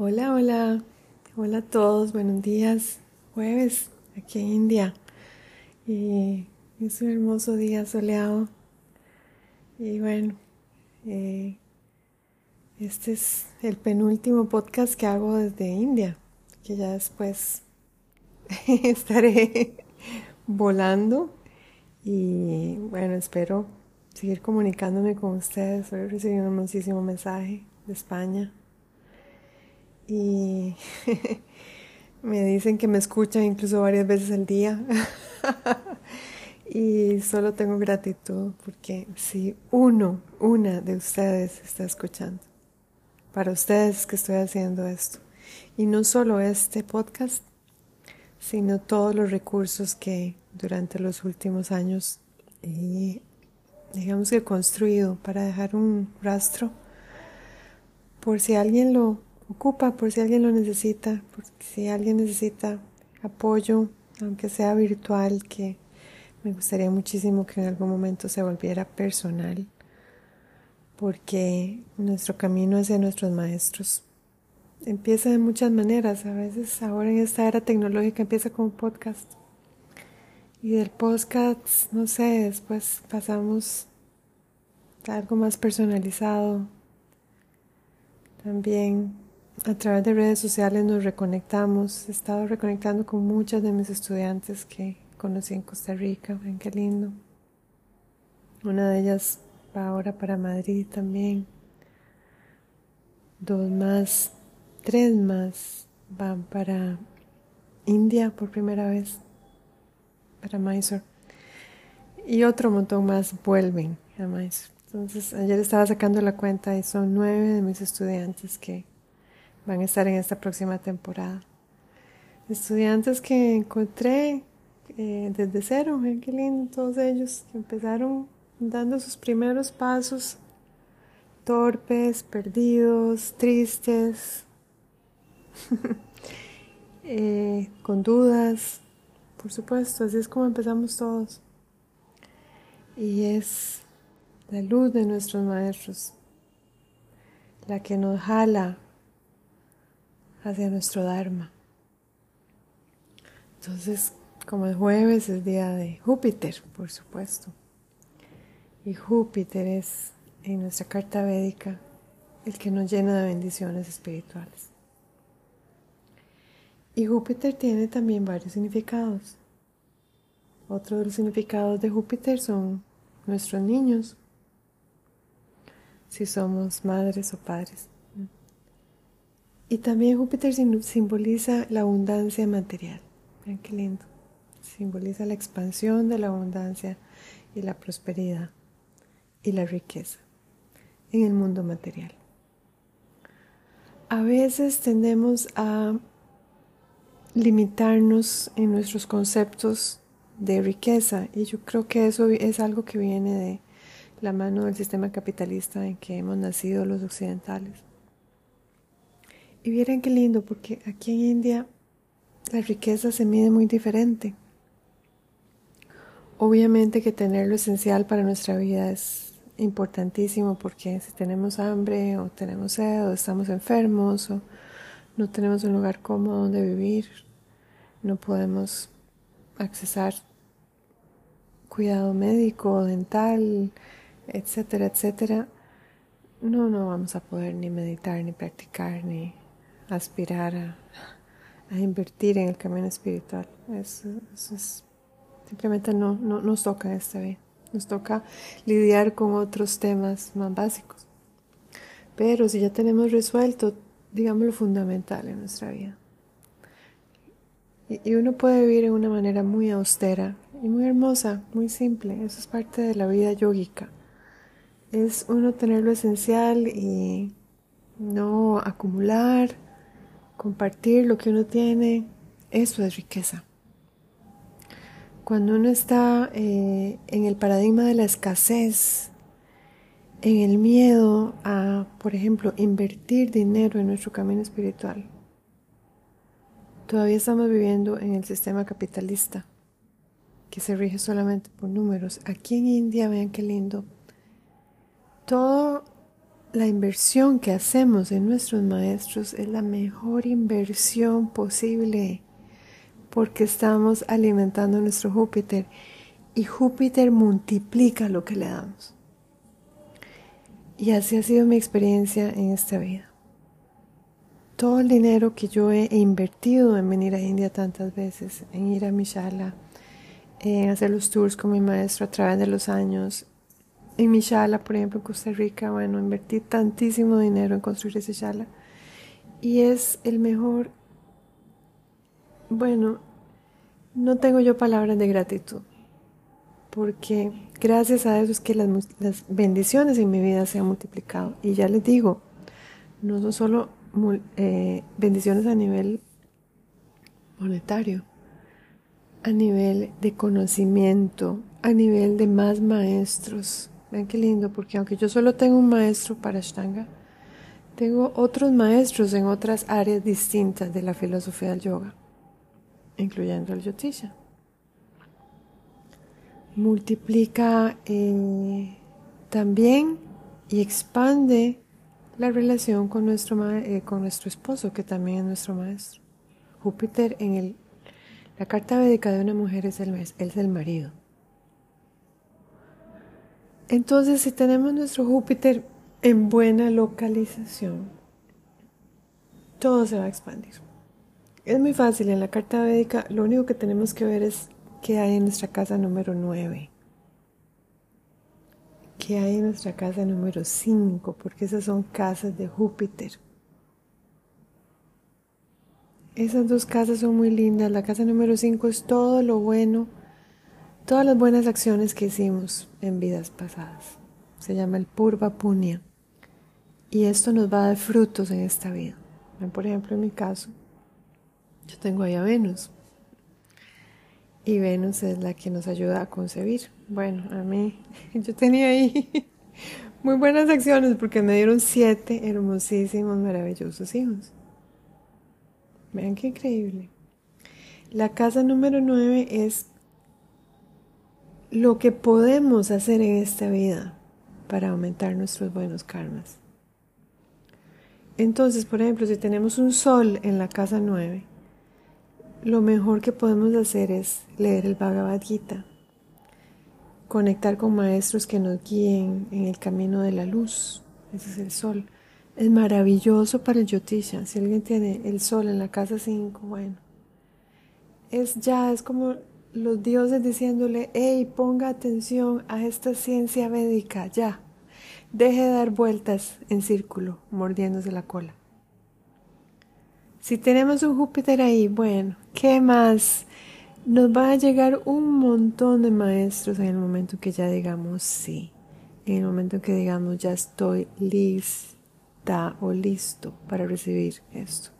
Hola, hola, hola a todos, buenos días, jueves aquí en India. Y es un hermoso día soleado. Y bueno, eh, este es el penúltimo podcast que hago desde India, que ya después estaré volando. Y bueno, espero seguir comunicándome con ustedes. Hoy recibí un muchísimo mensaje de España y me dicen que me escuchan incluso varias veces al día. y solo tengo gratitud porque si uno, una de ustedes está escuchando, para ustedes que estoy haciendo esto. Y no solo este podcast, sino todos los recursos que durante los últimos años he, digamos que he construido para dejar un rastro por si alguien lo ocupa por si alguien lo necesita, por si alguien necesita apoyo, aunque sea virtual, que me gustaría muchísimo que en algún momento se volviera personal, porque nuestro camino hacia nuestros maestros empieza de muchas maneras. A veces ahora en esta era tecnológica empieza con un podcast. Y del podcast, no sé, después pasamos a algo más personalizado. También a través de redes sociales nos reconectamos. He estado reconectando con muchas de mis estudiantes que conocí en Costa Rica. Ven qué lindo. Una de ellas va ahora para Madrid también. Dos más, tres más van para India por primera vez, para Mysore. Y otro montón más vuelven a Mysore. Entonces, ayer estaba sacando la cuenta y son nueve de mis estudiantes que van a estar en esta próxima temporada. Estudiantes que encontré eh, desde cero, qué lindo todos ellos, que empezaron dando sus primeros pasos, torpes, perdidos, tristes, eh, con dudas, por supuesto, así es como empezamos todos. Y es la luz de nuestros maestros, la que nos jala hacia nuestro Dharma. Entonces, como el jueves es día de Júpiter, por supuesto. Y Júpiter es en nuestra carta védica el que nos llena de bendiciones espirituales. Y Júpiter tiene también varios significados. Otro de los significados de Júpiter son nuestros niños, si somos madres o padres. Y también Júpiter simboliza la abundancia material. Vean qué lindo. Simboliza la expansión de la abundancia y la prosperidad y la riqueza en el mundo material. A veces tendemos a limitarnos en nuestros conceptos de riqueza y yo creo que eso es algo que viene de la mano del sistema capitalista en que hemos nacido los occidentales. Y vieran qué lindo, porque aquí en India la riqueza se mide muy diferente. Obviamente que tener lo esencial para nuestra vida es importantísimo porque si tenemos hambre o tenemos sed o estamos enfermos o no tenemos un lugar cómodo donde vivir, no podemos accesar cuidado médico, dental, etcétera, etcétera, no, no vamos a poder ni meditar, ni practicar, ni aspirar a, invertir en el camino espiritual. Eso, es, simplemente no, no nos toca esta vez. Nos toca lidiar con otros temas más básicos. Pero si ya tenemos resuelto, digamos, lo fundamental en nuestra vida. Y, uno puede vivir en una manera muy austera y muy hermosa, muy simple. Eso es parte de la vida yógica. Es uno tener lo esencial y no acumular, compartir lo que uno tiene, eso es riqueza. Cuando uno está eh, en el paradigma de la escasez, en el miedo a, por ejemplo, invertir dinero en nuestro camino espiritual, todavía estamos viviendo en el sistema capitalista que se rige solamente por números. Aquí en India, vean qué lindo, todo la inversión que hacemos en nuestros maestros es la mejor inversión posible porque estamos alimentando nuestro Júpiter y Júpiter multiplica lo que le damos. Y así ha sido mi experiencia en esta vida. Todo el dinero que yo he invertido en venir a India tantas veces, en ir a Mishala, en hacer los tours con mi maestro a través de los años, en mi shala, por ejemplo, en Costa Rica, bueno, invertí tantísimo dinero en construir ese shala. Y es el mejor, bueno, no tengo yo palabras de gratitud, porque gracias a eso es que las, bendiciones en mi vida se han multiplicado. Y ya les digo, no son solo eh, bendiciones a nivel monetario, a nivel de conocimiento, a nivel de más maestros, Ven qué lindo, porque aunque yo solo tengo un maestro para Ashtanga, tengo otros maestros en otras áreas distintas de la filosofía del yoga, incluyendo el Yotisha. Multiplica eh, también y expande la relación con nuestro, eh, con nuestro esposo, que también es nuestro maestro. Júpiter en el, la carta védica de una mujer es el, es el marido. Entonces, si tenemos nuestro Júpiter en buena localización, todo se va a expandir. Es muy fácil, en la carta védica lo único que tenemos que ver es qué hay en nuestra casa número 9, qué hay en nuestra casa número 5, porque esas son casas de Júpiter. Esas dos casas son muy lindas. La casa número 5 es todo lo bueno todas las buenas acciones que hicimos en vidas pasadas. Se llama el Purva Punya. Y esto nos va a dar frutos en esta vida. Por ejemplo, en mi caso, yo tengo ahí a Venus. Y Venus es la que nos ayuda a concebir. Bueno, a mí, yo tenía ahí muy buenas acciones porque me dieron siete hermosísimos, maravillosos hijos. Vean qué increíble. La casa número nueve es lo que podemos hacer en esta vida para aumentar nuestros buenos karmas. Entonces, por ejemplo, si tenemos un sol en la casa 9, lo mejor que podemos hacer es leer el Bhagavad Gita, conectar con maestros que nos guíen en el camino de la luz, ese es el sol. Es maravilloso para el Yotisha. Si alguien tiene el sol en la casa 5, bueno, es ya, es como los dioses diciéndole, hey, ponga atención a esta ciencia védica, ya. Deje de dar vueltas en círculo, mordiéndose la cola. Si tenemos un Júpiter ahí, bueno, ¿qué más? Nos va a llegar un montón de maestros en el momento que ya digamos sí, en el momento que digamos ya estoy lista o listo para recibir esto.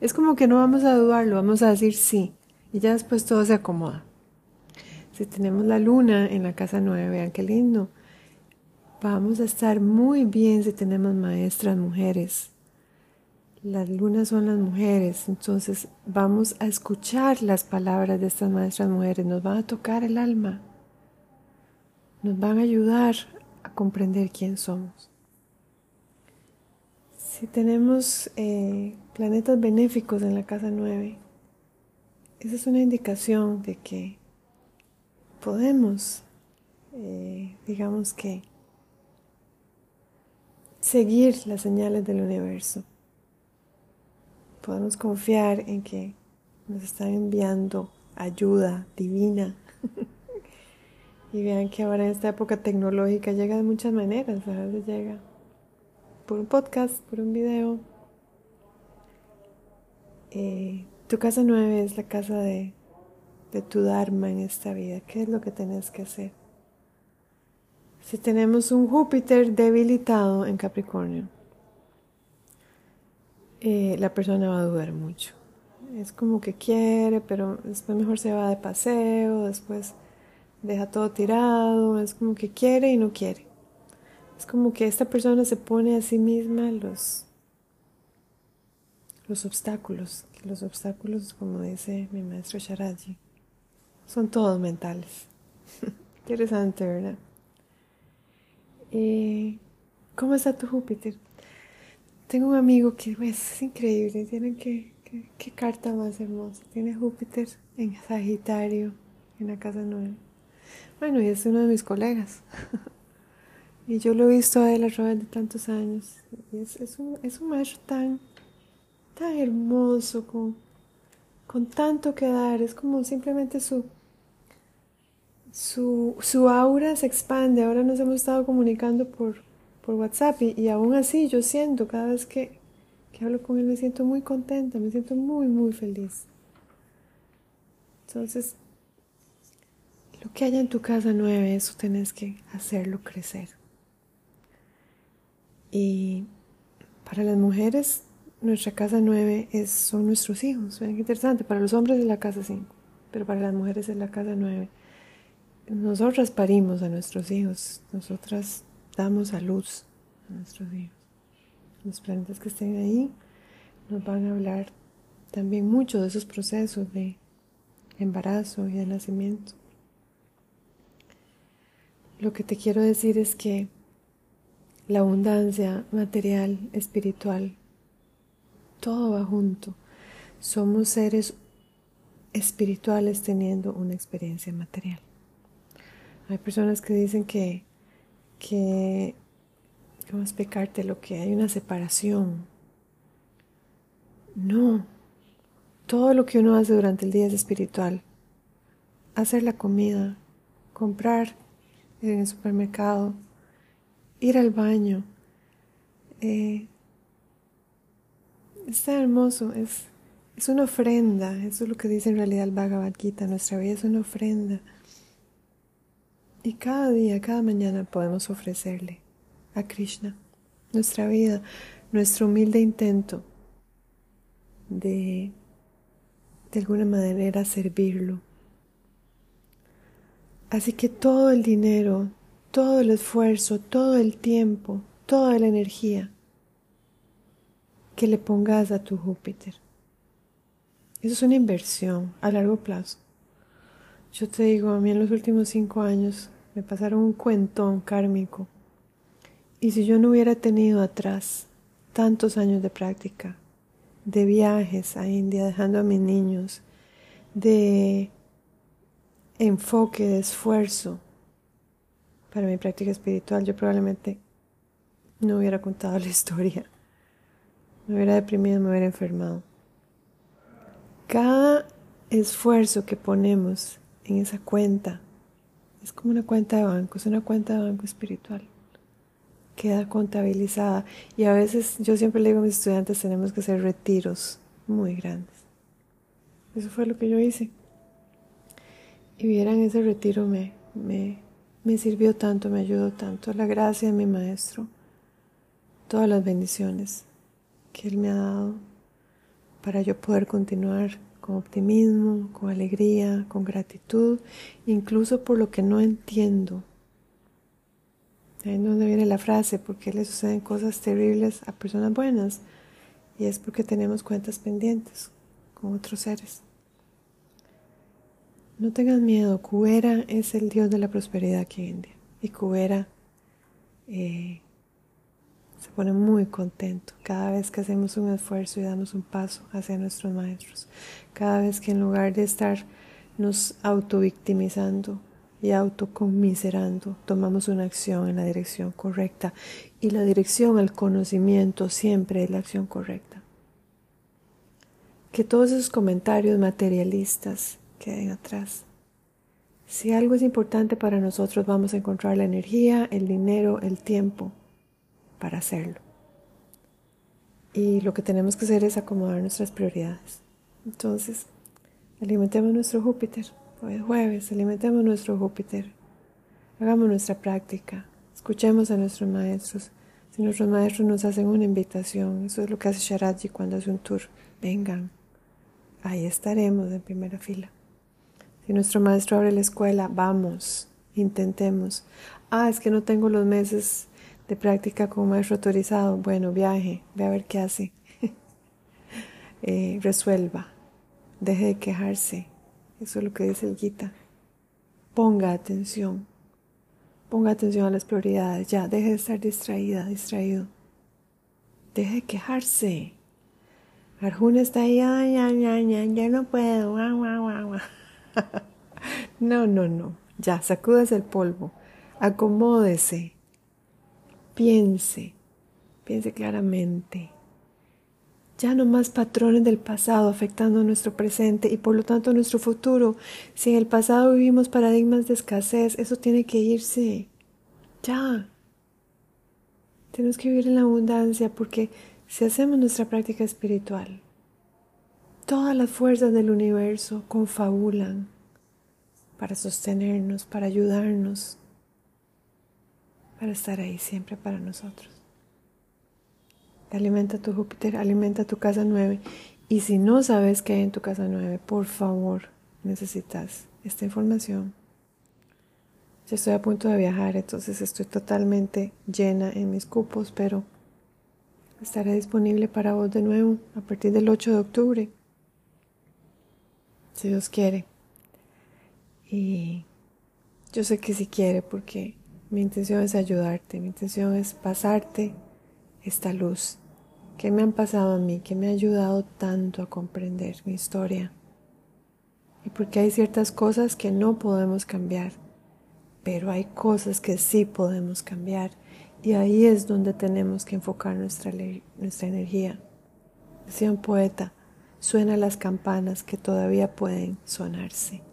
Es como que no vamos a dudarlo, vamos a decir sí y ya después todo se acomoda. Si tenemos la luna en la casa 9, vean qué lindo. Vamos a estar muy bien si tenemos maestras mujeres. Las lunas son las mujeres, entonces vamos a escuchar las palabras de estas maestras mujeres, nos van a tocar el alma, nos van a ayudar a comprender quién somos. Si tenemos eh, planetas benéficos en la casa 9, esa es una indicación de que podemos, eh, digamos que, seguir las señales del universo. Podemos confiar en que nos están enviando ayuda divina. y vean que ahora en esta época tecnológica llega de muchas maneras. A veces llega por un podcast, por un video. Eh, tu casa nueve es la casa de, tu Dharma en esta vida. ¿Qué es lo que tienes que hacer? Si tenemos un Júpiter debilitado en Capricornio, eh, la persona va a dudar mucho. Es como que quiere, pero después mejor se va de paseo, después deja todo tirado, es como que quiere y no quiere. Es como que esta persona se pone a sí misma los, los obstáculos, que los obstáculos, como dice mi maestro Sharaji, son todos mentales. Interesante, ¿verdad? ¿Cómo está tu Júpiter? Tengo un amigo que pues, es increíble, tiene que, qué carta más hermosa. Tiene Júpiter en Sagitario, en la casa 9. Bueno, y es uno de mis colegas. y yo lo he visto a él a de tantos años. es, un, es un maestro tan, tan hermoso, con, con tanto que dar. Es como simplemente su, su, su aura se expande. Ahora nos hemos estado comunicando por, por WhatsApp y, y aún así yo siento cada vez que, que hablo con él me siento muy contenta, me siento muy, muy feliz. Entonces, lo que haya en tu casa nueve, eso tenés que hacerlo crecer. Y para las mujeres, nuestra casa nueve es, son nuestros hijos. Ven qué interesante. Para los hombres es la casa cinco, pero para las mujeres es la casa nueve. Nosotras parimos a nuestros hijos, nosotras damos a luz a nuestros hijos. Los planetas que estén ahí nos van a hablar también mucho de esos procesos de embarazo y de nacimiento. Lo que te quiero decir es que la abundancia material, espiritual, todo va junto. Somos seres espirituales teniendo una experiencia material. Hay personas que dicen que, que ¿cómo explicarte lo que hay una separación? No, todo lo que uno hace durante el día es espiritual. Hacer la comida, comprar en el supermercado, ir al baño. Eh, está hermoso, es, es una ofrenda, eso es lo que dice en realidad el Bhagavad Gita, nuestra vida es una ofrenda. Y cada día, cada mañana podemos ofrecerle a Krishna nuestra vida, nuestro humilde intento de de alguna manera servirlo. Así que todo el dinero, todo el esfuerzo, todo el tiempo, toda la energía que le pongas a tu Júpiter. Eso es una inversión a largo plazo. Yo te digo, a mí en los últimos cinco años me pasaron un cuentón kármico. Y si yo no hubiera tenido atrás tantos años de práctica, de viajes a India dejando a mis niños, de enfoque, de esfuerzo para mi práctica espiritual, yo probablemente no hubiera contado la historia. Me hubiera deprimido, me hubiera enfermado. Cada esfuerzo que ponemos en esa cuenta es como una cuenta de banco, es una cuenta de banco espiritual queda contabilizada. Y a veces yo siempre le digo a mis estudiantes, tenemos que hacer retiros muy grandes. Eso fue lo que yo hice. Y vieran, ese retiro me, me, me sirvió tanto, me ayudó tanto. La gracia de mi maestro, todas las bendiciones que él me ha dado para yo poder continuar con optimismo, con alegría, con gratitud, incluso por lo que no entiendo Ahí es donde viene la frase, porque le suceden cosas terribles a personas buenas. Y es porque tenemos cuentas pendientes con otros seres. No tengan miedo, Kubera es el dios de la prosperidad aquí en India. Y Kubera eh, pone muy contento cada vez que hacemos un esfuerzo y damos un paso hacia nuestros maestros. Cada vez que en lugar de estar nos autovictimizando, y autocomiserando, tomamos una acción en la dirección correcta y la dirección al conocimiento siempre es la acción correcta. Que todos esos comentarios materialistas queden atrás. Si algo es importante para nosotros, vamos a encontrar la energía, el dinero, el tiempo para hacerlo. Y lo que tenemos que hacer es acomodar nuestras prioridades. Entonces, alimentemos nuestro Júpiter. Hoy jueves, alimentemos nuestro Júpiter. Hagamos nuestra práctica. Escuchemos a nuestros maestros. Si nuestros maestros nos hacen una invitación, eso es lo que hace Sharaji cuando hace un tour. Vengan. Ahí estaremos en primera fila. Si nuestro maestro abre la escuela, vamos, intentemos. Ah, es que no tengo los meses de práctica como maestro autorizado. Bueno, viaje, ve a ver qué hace. Eh, resuelva, deje de quejarse, eso es lo que dice el Gita. Ponga atención. Ponga atención a las prioridades. Ya, deje de estar distraída, distraído. Deje de quejarse. Arjuna está ahí, ay, ay, ay, ya no puedo. no, no, no. Ya, sacúdase el polvo. Acomódese. Piense. Piense claramente. Ya no más patrones del pasado afectando nuestro presente y por lo tanto nuestro futuro. Si en el pasado vivimos paradigmas de escasez, eso tiene que irse. Ya. Tenemos que vivir en la abundancia porque si hacemos nuestra práctica espiritual, todas las fuerzas del universo confabulan para sostenernos, para ayudarnos, para estar ahí siempre para nosotros. Alimenta tu Júpiter, alimenta tu casa 9. Y si no sabes qué hay en tu casa 9, por favor, necesitas esta información. Ya estoy a punto de viajar, entonces estoy totalmente llena en mis cupos, pero estaré disponible para vos de nuevo a partir del 8 de octubre, si Dios quiere. Y yo sé que si quiere, porque mi intención es ayudarte, mi intención es pasarte esta luz que me han pasado a mí, que me ha ayudado tanto a comprender mi historia. Y porque hay ciertas cosas que no podemos cambiar, pero hay cosas que sí podemos cambiar. Y ahí es donde tenemos que enfocar nuestra, nuestra energía. Decía un poeta, suena las campanas que todavía pueden sonarse.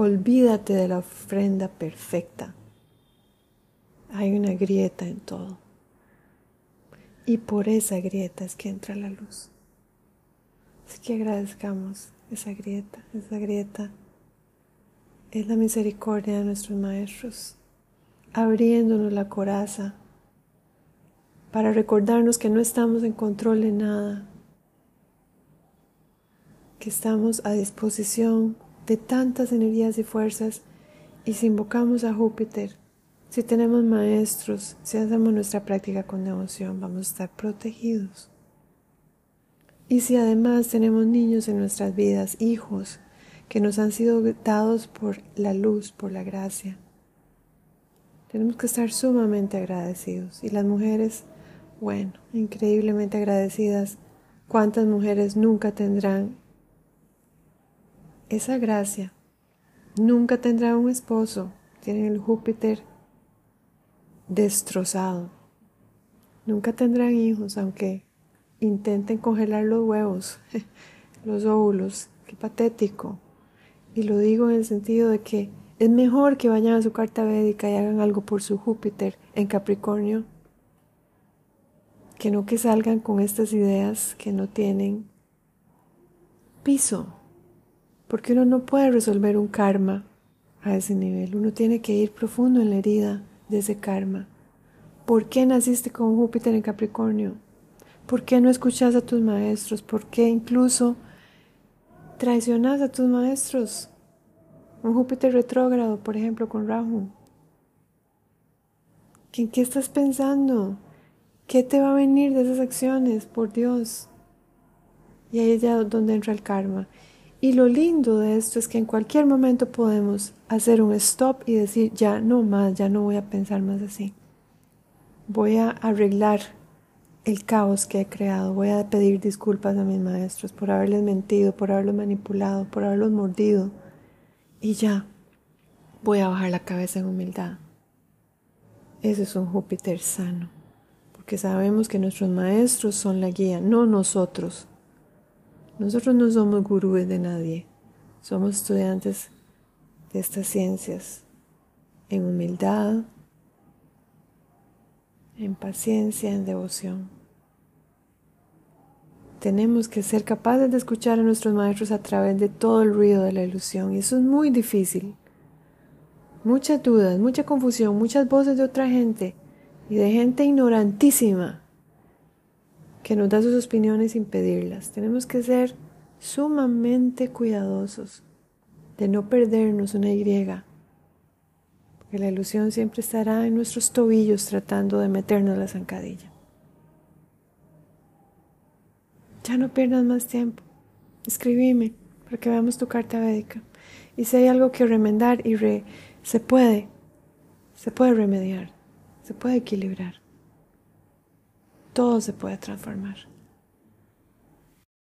Olvídate de la ofrenda perfecta. Hay una grieta en todo. Y por esa grieta es que entra la luz. Así que agradezcamos esa grieta, esa grieta es la misericordia de nuestros maestros, abriéndonos la coraza para recordarnos que no estamos en control de nada, que estamos a disposición de tantas energías y fuerzas y si invocamos a Júpiter, si tenemos maestros, si hacemos nuestra práctica con devoción, vamos a estar protegidos. Y si además tenemos niños en nuestras vidas, hijos, que nos han sido dados por la luz, por la gracia, tenemos que estar sumamente agradecidos. Y las mujeres, bueno, increíblemente agradecidas. ¿Cuántas mujeres nunca tendrán esa gracia? Nunca tendrán un esposo. Tienen el Júpiter destrozado. Nunca tendrán hijos, aunque intenten congelar los huevos, los óvulos. Qué patético. Y lo digo en el sentido de que es mejor que vayan a su carta védica y hagan algo por su Júpiter en Capricornio, que no que salgan con estas ideas que no tienen piso, porque uno no puede resolver un karma a ese nivel, uno tiene que ir profundo en la herida de ese karma. ¿Por qué naciste con Júpiter en Capricornio? ¿Por qué no escuchas a tus maestros? ¿Por qué incluso traicionas a tus maestros? Un Júpiter retrógrado, por ejemplo, con Rahu. ¿En qué estás pensando? ¿Qué te va a venir de esas acciones? Por Dios. Y ahí es donde entra el karma. Y lo lindo de esto es que en cualquier momento podemos hacer un stop y decir, ya no más, ya no voy a pensar más así. Voy a arreglar el caos que he creado, voy a pedir disculpas a mis maestros por haberles mentido, por haberlos manipulado, por haberlos mordido. Y ya, voy a bajar la cabeza en humildad. Ese es un Júpiter sano, porque sabemos que nuestros maestros son la guía, no nosotros. Nosotros no somos gurúes de nadie, somos estudiantes de estas ciencias en humildad, en paciencia, en devoción. Tenemos que ser capaces de escuchar a nuestros maestros a través de todo el ruido de la ilusión y eso es muy difícil. Muchas dudas, mucha confusión, muchas voces de otra gente y de gente ignorantísima que nos da sus opiniones sin pedirlas. Tenemos que ser sumamente cuidadosos de no perdernos una Y, porque la ilusión siempre estará en nuestros tobillos tratando de meternos la zancadilla. Ya no pierdas más tiempo. Escribime para que veamos tu carta védica. Y si hay algo que remendar y se puede, se puede remediar, se puede equilibrar, todo se puede transformar.